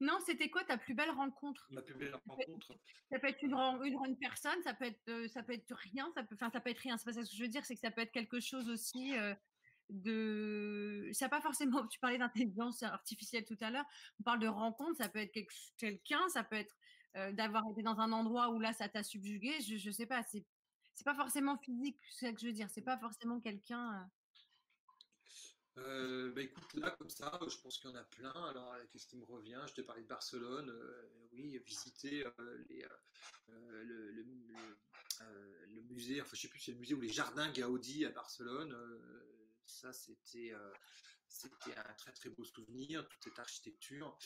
Non, c'était quoi ta plus belle rencontre? Ma plus belle rencontre. Ça peut être une, une, personne, ça peut être, ça peut être rien, ça peut, enfin, ça peut être rien. C'est pas ça que je veux dire, c'est que ça peut être quelque chose aussi de. Ça pas forcément. Tu parlais d'intelligence artificielle tout à l'heure. On parle de rencontre, ça peut être quelqu'un, ça peut être d'avoir été dans un endroit où là, ça t'a subjugué. Je, je sais pas. C'est, c'est pas forcément physique, c'est ça que je veux dire. C'est pas forcément quelqu'un. Euh, bah écoute, là, comme ça, je pense qu'il y en a plein. Alors, euh, qu'est-ce qui me revient? Je te parlais de Barcelone. Euh, oui, visiter les, le, le, le, musée, enfin, je sais plus, c'est le musée ou les jardins Gaudi à Barcelone. ça, c'était c'était un très très beau souvenir, toute cette architecture.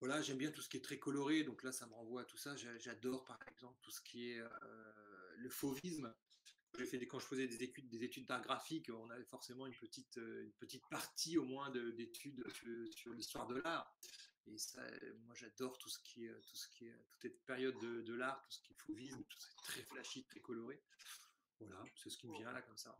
Voilà, j'aime bien tout ce qui est très coloré, donc là, ça me renvoie à tout ça. J'adore, par exemple, tout ce qui est le fauvisme quand je faisais des études des études d'art graphique, on avait forcément une petite euh, partie au moins d'études sur, l'histoire de l'art. Et ça, moi j'adore tout ce qui est toute cette période de, de l'art, tout ce qui est fauvisme, tout ce qui est très flashy, très coloré. Voilà, c'est ce qui me vient là comme ça.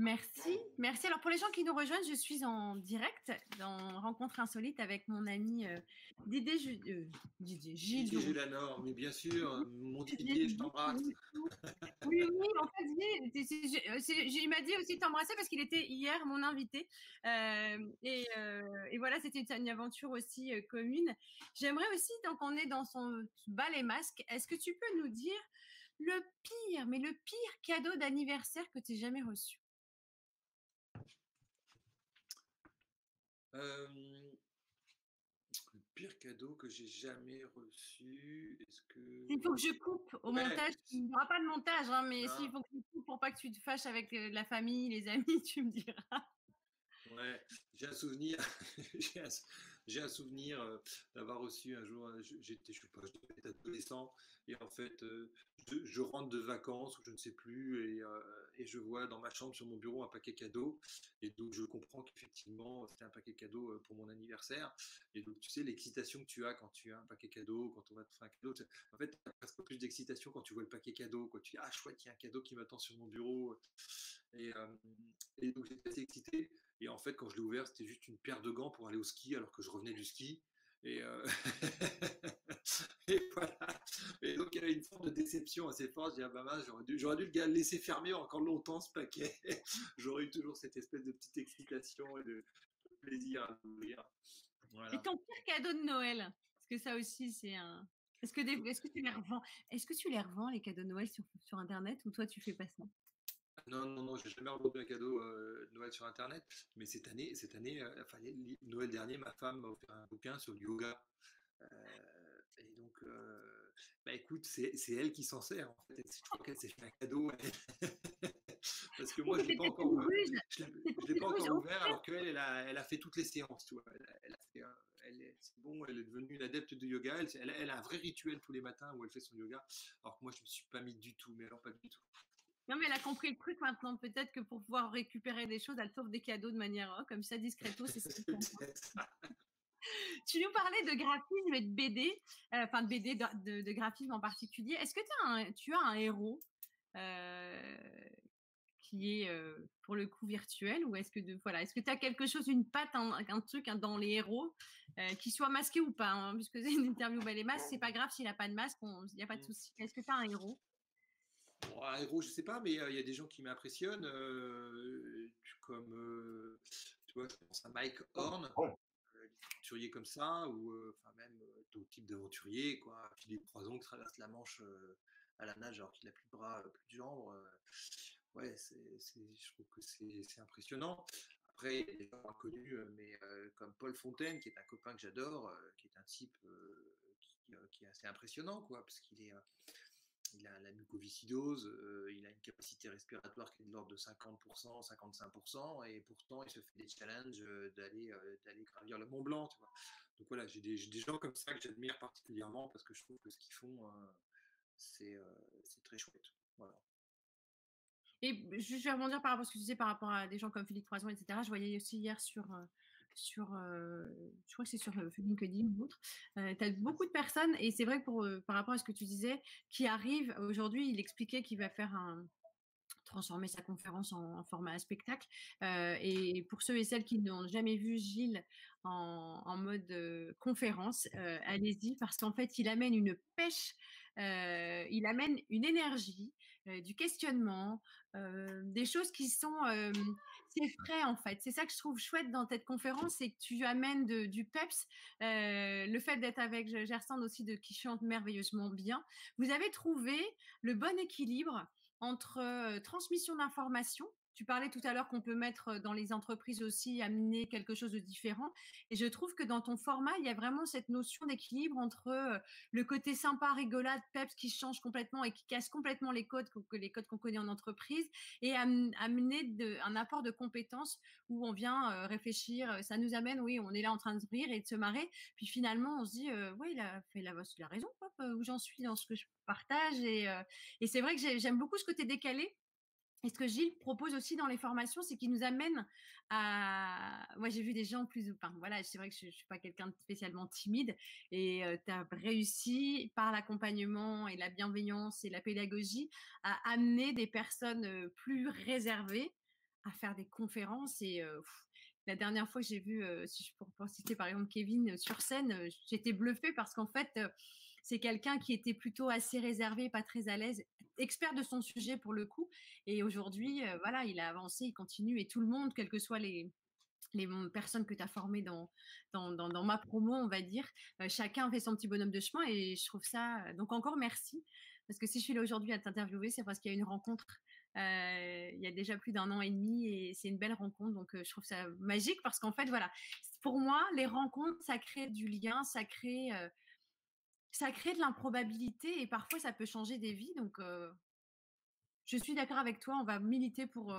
Merci, merci. Alors pour les gens qui nous rejoignent, je suis en direct dans Rencontre insolite avec mon ami euh, Didier, euh, Didier Gilles. Didier mais bien sûr, mon Didier, je t'embrasse. Oui, oui, en fait, il m'a dit aussi de t'embrasser parce qu'il était hier mon invité. Euh, et, et, voilà, c'était une, aventure aussi commune. J'aimerais aussi, tant qu'on est dans son bal et masque, est-ce que tu peux nous dire le pire, mais le pire cadeau d'anniversaire que tu aies jamais reçu le pire cadeau que j'ai jamais reçu, est-ce que... Il faut que je coupe au montage. Il n'y aura pas de montage, hein, mais s'il faut que je coupe pour pas que tu te fâches avec la famille, les amis, tu me diras. Ouais, j'ai un souvenir, j'ai un, souvenir d'avoir reçu un jour, j'étais, je sais pas, j'étais adolescent, et en fait, je, rentre de vacances, ou je ne sais plus, et, et, je vois dans ma chambre, sur mon bureau, un paquet cadeau, et donc je comprends qu'effectivement, c'était un paquet cadeau pour mon anniversaire, et donc tu sais, l'excitation que tu as quand tu as un paquet cadeau, quand on va te faire un cadeau, en fait, tu as presque plus d'excitation quand tu vois le paquet cadeau, quoi. tu dis, ah chouette, il y a un cadeau qui m'attend sur mon bureau, et, et donc j'étais assez excité, et en fait, quand je l'ai ouvert, c'était juste une paire de gants pour aller au ski alors que je revenais du ski. Et, euh, voilà. Et donc, il y avait une forme de déception assez forte. Je dis, ah bah j'aurais dû, j'aurais dû le laisser fermer encore longtemps ce paquet. j'aurais eu toujours cette espèce de petite excitation et de plaisir à l'ouvrir. Voilà. Et ton pire cadeau de Noël? Parce que ça aussi, c'est un. Est-ce que, est-ce que tu les revends Est-ce que tu les revends les cadeaux de Noël sur, sur Internet ou toi tu fais pas ça? Non, non, non, j'ai jamais revendu un cadeau euh, de Noël sur Internet. Mais cette année, cette année, euh, enfin, Noël dernier, ma femme m'a offert un bouquin sur le yoga. Euh, et donc, bah écoute, c'est elle qui s'en sert. En fait. Je crois qu'elle s'est fait un cadeau. Parce que moi, je ne l'ai pas encore ouvert. Je l'ai pas encore ouvert alors qu'elle, elle a, elle a fait toutes les séances. Tu vois. Elle, a fait, elle est, bon, elle est devenue une adepte de yoga. Elle, elle, a un vrai rituel tous les matins où elle fait son yoga. Alors que moi, je ne me suis pas mis du tout, mais alors pas du tout. Non, mais elle a compris le truc maintenant. Peut-être que pour pouvoir récupérer des choses, elle t'offre des cadeaux de manière oh, comme ça, discreto. C'est tu nous parlais de graphisme et de BD, euh, enfin de BD, de, graphisme en particulier. Est-ce que as tu as un héros euh, qui est euh, pour le coup virtuel ou est-ce que voilà, est-ce que tu as quelque chose, une patte, un, truc dans les héros qui soit masqué ou pas, hein, puisque c'est une interview belle et masque, c'est pas grave s'il n'a pas de masque, il n'y a pas de mmh. souci. Est-ce que tu as un héros? Un héros, je sais pas, mais il y a des gens qui m'impressionnent, comme, tu vois, je pense à Mike Horn, comme ça, ou enfin même tout type d'aventurier, quoi. Philippe Croison qui traverse la Manche à la nage alors qu'il a plus de bras, plus de jambes. ouais, je trouve que c'est impressionnant. Après, il y a des gens mais comme Paul Fontaine, qui est un copain que j'adore, qui est un type qui, qui, est assez impressionnant, quoi, parce qu'il est il a la mucoviscidose, euh, il a une capacité respiratoire qui est de l'ordre de 50%, 55%, et pourtant il se fait des challenges euh, d'aller euh, d'aller gravir le Mont Blanc. Donc voilà, j'ai des, gens comme ça que j'admire particulièrement parce que je trouve que ce qu'ils font, c'est très chouette. Et je vais rebondir par rapport à ce que tu disais par rapport à des gens comme Philippe Croison, etc. Je voyais aussi hier sur sur, je crois que c'est sur LinkedIn ou autre. tu as beaucoup de personnes, et c'est vrai pour, par rapport à ce que tu disais, qui arrivent aujourd'hui, il expliquait qu'il va faire un, transformer sa conférence en, format spectacle. et pour ceux et celles qui n'ont jamais vu Gilles en, mode conférence, allez-y parce qu'en fait, il amène une pêche, il amène une énergie, du questionnement, des choses qui sont c'est frais en fait. C'est ça que je trouve chouette dans cette conférence, c'est que tu amènes du peps. le fait d'être avec Gersand aussi, de qui chante merveilleusement bien. Vous avez trouvé le bon équilibre entre transmission d'informations, tu parlais tout à l'heure qu'on peut mettre dans les entreprises aussi, amener quelque chose de différent. Et je trouve que dans ton format, il y a vraiment cette notion d'équilibre entre le côté sympa, rigolade, peps qui change complètement et qui casse complètement les codes, les codes qu'on connaît en entreprise, et amener un apport de compétences où on vient réfléchir. Ça nous amène, oui, on est là en train de rire et de se marrer. Puis finalement, on se dit, oui, il a fait la, il a raison, où j'en suis dans ce que je partage. Et c'est vrai que j'aime beaucoup ce côté décalé et ce que Gilles propose aussi dans les formations, c'est qu'il nous amène à. Moi, j'ai vu des gens plus. Enfin, voilà, c'est vrai que je ne suis pas quelqu'un de spécialement timide. Et tu as réussi, par l'accompagnement et la bienveillance et la pédagogie, à amener des personnes plus réservées à faire des conférences. Et la dernière fois que j'ai vu, si je peux citer par exemple Kevin sur scène, j'étais bluffée parce qu'en fait c'est quelqu'un qui était plutôt assez réservé, pas très à l'aise, expert de son sujet pour le coup. Et aujourd'hui, euh, voilà, il a avancé, il continue et tout le monde, quelles que soient les, les personnes que tu as formées dans dans, dans, ma promo, on va dire, euh, chacun fait son petit bonhomme de chemin et je trouve ça. Euh, donc encore merci. Parce que si je suis là aujourd'hui à t'interviewer, c'est parce qu'il y a une rencontre il y a déjà plus d'un an et demi et c'est une belle rencontre. Donc je trouve ça magique parce qu'en fait, voilà, pour moi, les rencontres, ça crée du lien, ça crée ça crée de l'improbabilité et parfois ça peut changer des vies. Donc, je suis d'accord avec toi. On va militer pour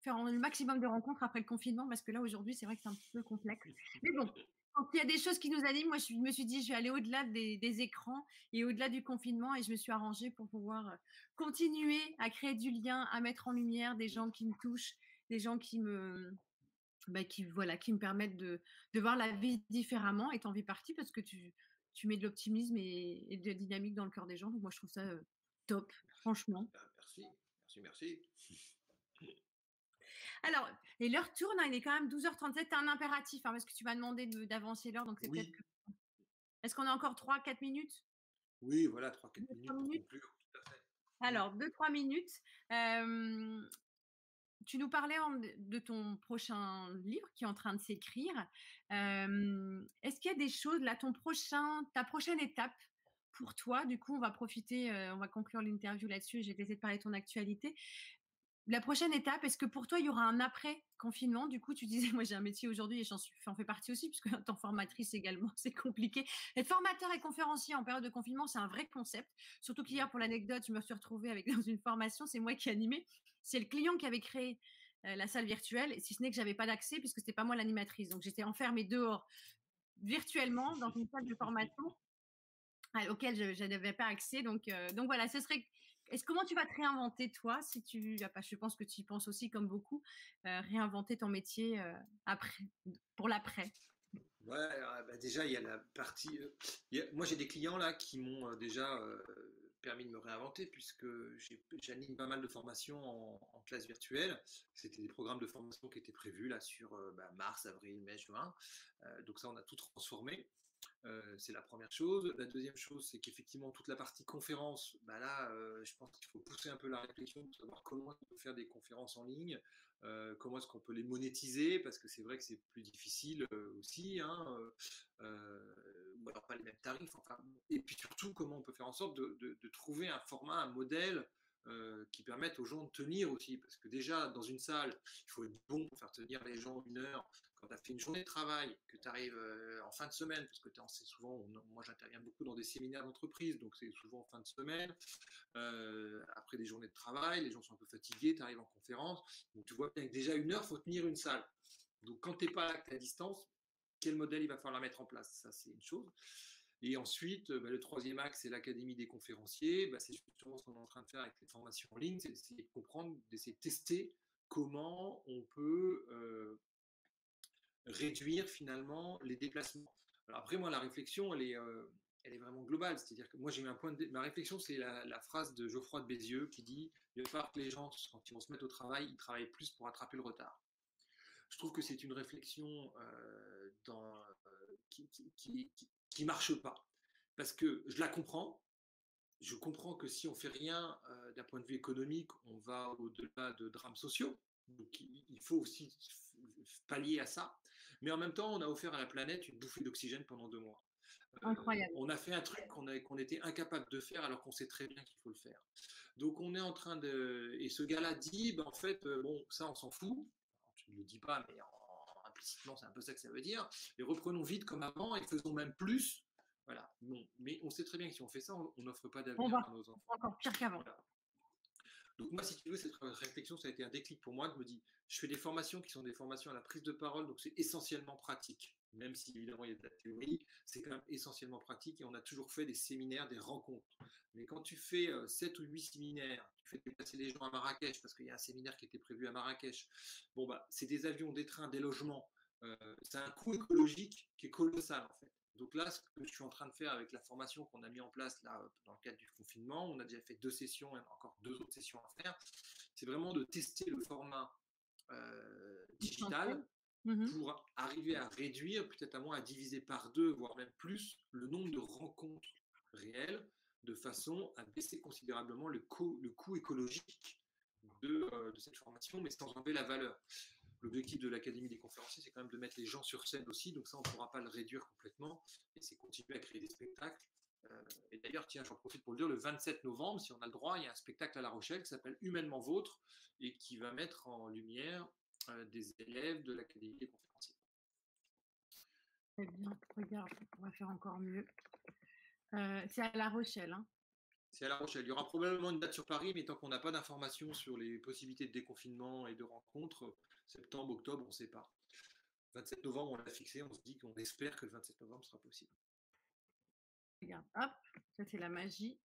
faire le maximum de rencontres après le confinement parce que là, aujourd'hui, c'est vrai que c'est un peu complexe. Mais bon, quand il y a des choses qui nous animent, moi, je me suis dit, je vais aller au-delà des, écrans et au-delà du confinement et je me suis arrangée pour pouvoir continuer à créer du lien, à mettre en lumière des gens qui me touchent, des gens qui me, bah, qui, voilà, qui me permettent de, de voir la vie différemment et t'en fais partie parce que tu, tu mets de l'optimisme et, de la dynamique dans le cœur des gens. Donc moi, je trouve ça top, franchement. Merci, merci, merci. Alors, et l'heure tourne, hein, il est quand même 12h37. Tu as un impératif, hein, parce que tu m'as demandé d'avancer l'heure, donc c'est peut-être que... Est-ce qu'on a encore 3-4 minutes? Oui, voilà, 3-4 minutes. Plus, Alors, 2-3 minutes tu nous parlais de ton prochain livre qui est en train de s'écrire. Est-ce qu'il y a des choses là, ton prochain, ta prochaine étape pour toi? Du coup, on va profiter, on va conclure l'interview là-dessus. J'ai essayé de parler de ton actualité. La prochaine étape, est-ce que pour toi, il y aura un après-confinement? Du coup, tu disais, moi j'ai un métier aujourd'hui et j'en fais partie aussi, puisque en tant formatrice également, c'est compliqué. Être formateur et conférencier en période de confinement, c'est un vrai concept. Surtout qu'hier, pour l'anecdote, je me suis retrouvée avec, dans une formation, c'est moi qui animais. C'est le client qui avait créé la salle virtuelle, si ce n'est que j'avais pas d'accès, puisque c'était pas moi l'animatrice. Donc j'étais enfermée dehors virtuellement dans une salle de formation auquel je, n'avais pas accès. Donc, donc voilà, ce serait est-ce comment tu vas te réinventer toi si tu je pense que tu y penses aussi comme beaucoup réinventer ton métier après pour l'après? Ouais, ah, bah, déjà il y a la partie moi j'ai des clients là qui m'ont déjà permis de me réinventer puisque j'anime pas mal de formations en, classe virtuelle. C'était des programmes de formation qui étaient prévus là sur bah, mars, avril, mai, juin. donc ça on a tout transformé. C'est la première chose. La deuxième chose, c'est qu'effectivement, toute la partie conférence, bah là, je pense qu'il faut pousser un peu la réflexion pour savoir comment on peut faire des conférences en ligne, comment est-ce qu'on peut les monétiser, parce que c'est vrai que c'est plus difficile aussi, hein, ou alors pas les mêmes tarifs. Enfin, et puis surtout, comment on peut faire en sorte de trouver un format, un modèle euh, qui permettent aux gens de tenir aussi. Parce que déjà, dans une salle, il faut être bon pour faire tenir les gens une heure. Quand tu as fait une journée de travail, que tu arrives euh, en fin de semaine, parce que c'est souvent, moi j'interviens beaucoup dans des séminaires d'entreprise, donc c'est souvent en fin de semaine, euh, après des journées de travail, les gens sont un peu fatigués, tu arrives en conférence, donc tu vois bien que déjà une heure, faut tenir une salle. Donc quand tu n'es pas à distance, quel modèle il va falloir mettre en place? Ça, c'est une chose. Et ensuite, bah, le troisième axe, c'est l'Académie des conférenciers. Bah, c'est justement ce qu'on est en train de faire avec les formations en ligne, c'est d'essayer de comprendre, d'essayer de tester comment on peut réduire finalement les déplacements. Alors après, moi, la réflexion, elle est, elle est vraiment globale. C'est-à-dire que moi, j'ai un point de. Ma réflexion, c'est la, phrase de Geoffroy de Bézieux qui dit Il va que les gens, quand ils vont se mettre au travail, ils travaillent plus pour attraper le retard. Je trouve que c'est une réflexion dans, qui, qui, marche pas. Parce que je la comprends. Je comprends que si on fait rien d'un point de vue économique, on va au-delà de drames sociaux. Donc il faut aussi pallier à ça. Mais en même temps, on a offert à la planète une bouffée d'oxygène pendant deux mois. Incroyable. on a fait un truc qu'on était incapable de faire alors qu'on sait très bien qu'il faut le faire. Donc on est en train de... Et ce gars-là dit, ben, en fait, bon, ça on s'en fout. Je ne le dis pas, mais implicitement c'est un peu ça que ça veut dire. Et reprenons vite comme avant et faisons même plus. Voilà. Bon. Mais on sait très bien que si on fait ça, on n'offre pas d'avenir à nos enfants. Encore pire qu'avant. Donc moi, si tu veux, cette réflexion, ça a été un déclic pour moi. Je me dis, je fais des formations qui sont des formations à la prise de parole, donc c'est essentiellement pratique même si évidemment il y a de la théorie, c'est quand même essentiellement pratique et on a toujours fait des séminaires, des rencontres. Mais quand tu fais 7 ou 8 séminaires, tu fais déplacer les gens à Marrakech parce qu'il y a un séminaire qui était prévu à Marrakech, bon bah c'est des avions, des trains, des logements, c'est un coût écologique qui est colossal en fait. Donc là, ce que je suis en train de faire avec la formation qu'on a mis en place là dans le cadre du confinement, on a déjà fait deux sessions et encore deux autres sessions à faire, c'est vraiment de tester le format digital Mmh pour arriver à réduire, peut-être à moins à diviser par deux, voire même plus, le nombre de rencontres réelles, de façon à baisser considérablement le coût, écologique de, euh, de, cette formation, mais sans enlever la valeur. L'objectif de l'Académie des conférenciers, c'est quand même de mettre les gens sur scène aussi, donc ça, on ne pourra pas le réduire complètement, et c'est continuer à créer des spectacles. Euh, et d'ailleurs, tiens, j'en profite pour le dire, le 27 novembre, si on a le droit, il y a un spectacle à La Rochelle qui s'appelle Humainement Vôtre, et qui va mettre en lumière euh, des élèves de l'Académie des conférenciers. Très bien, regarde, on va faire encore mieux. Euh, c'est à La Rochelle. Hein. C'est à La Rochelle. Il y aura probablement une date sur Paris, mais tant qu'on n'a pas d'informations sur les possibilités de déconfinement et de rencontres, septembre, octobre, on ne sait pas. 27 novembre, on l'a fixé, on se dit qu'on espère que le 27 novembre sera possible. Regarde, hop, ça c'est la magie.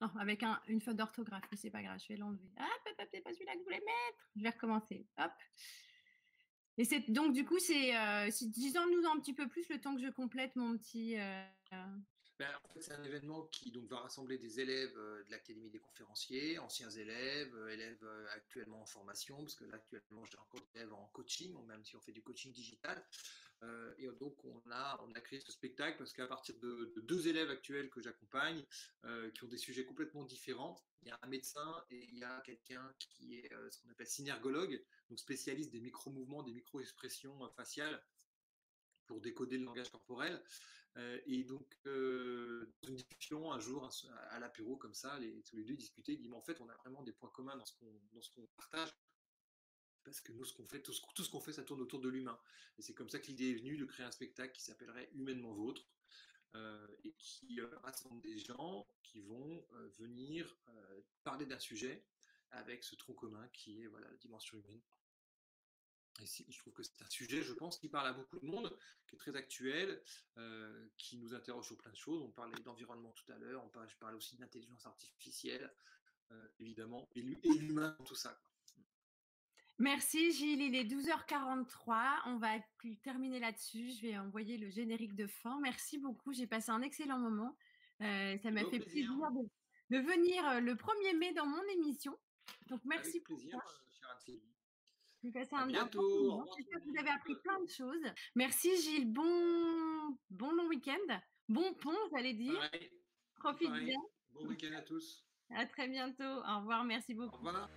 Non, avec un, une faute d'orthographe, mais c'est pas grave, je vais l'enlever. Ah, c'est pas celui-là que je voulais mettre. Je vais recommencer. Hop. Et donc du coup, c'est, euh, disons-nous un petit peu plus le temps que je complète mon petit. Euh, ben, en fait, c'est un événement qui donc, va rassembler des élèves euh, de l'Académie des conférenciers, anciens élèves, élèves actuellement en formation, parce que là, actuellement, j'ai encore des élèves en coaching, même si on fait du coaching digital. Et donc, on a, on a créé ce spectacle parce qu'à partir de, deux élèves actuels que j'accompagne, qui ont des sujets complètement différents, il y a un médecin et il y a quelqu'un qui est ce qu'on appelle synergologue, donc spécialiste des micro-mouvements, des micro-expressions faciales pour décoder le langage corporel. Euh, et donc, euh, une discussion, un jour, à l'apéro, comme ça, les, tous les deux discutaient, ils disent, en fait, on a vraiment des points communs dans ce qu'on partage. Parce que nous, tout ce, qu'on fait, ça tourne autour de l'humain. Et c'est comme ça que l'idée est venue de créer un spectacle qui s'appellerait Humainement Vôtre, euh, et qui rassemble des gens qui vont venir parler d'un sujet avec ce tronc commun qui est voilà, la dimension humaine. Et je trouve que c'est un sujet, je pense, qui parle à beaucoup de monde, qui est très actuel, euh, qui nous interroge sur plein de choses. On parlait d'environnement tout à l'heure, je parle aussi d'intelligence artificielle, euh, évidemment, et l'humain, tout ça. Merci Gilles, il est 12h43. On va terminer là-dessus. Je vais envoyer le générique de fin. Merci beaucoup, j'ai passé un excellent moment. Euh, ça m'a fait plaisir, de, venir le 1er mai dans mon émission. Donc merci. Avec plaisir, chère vous avez appris plein de choses. Merci Gilles. Bon, bon long week-end. Bon pont, j'allais dire. Profite bien. Bon week-end à tous. À très bientôt. Au revoir. Merci beaucoup. Au revoir.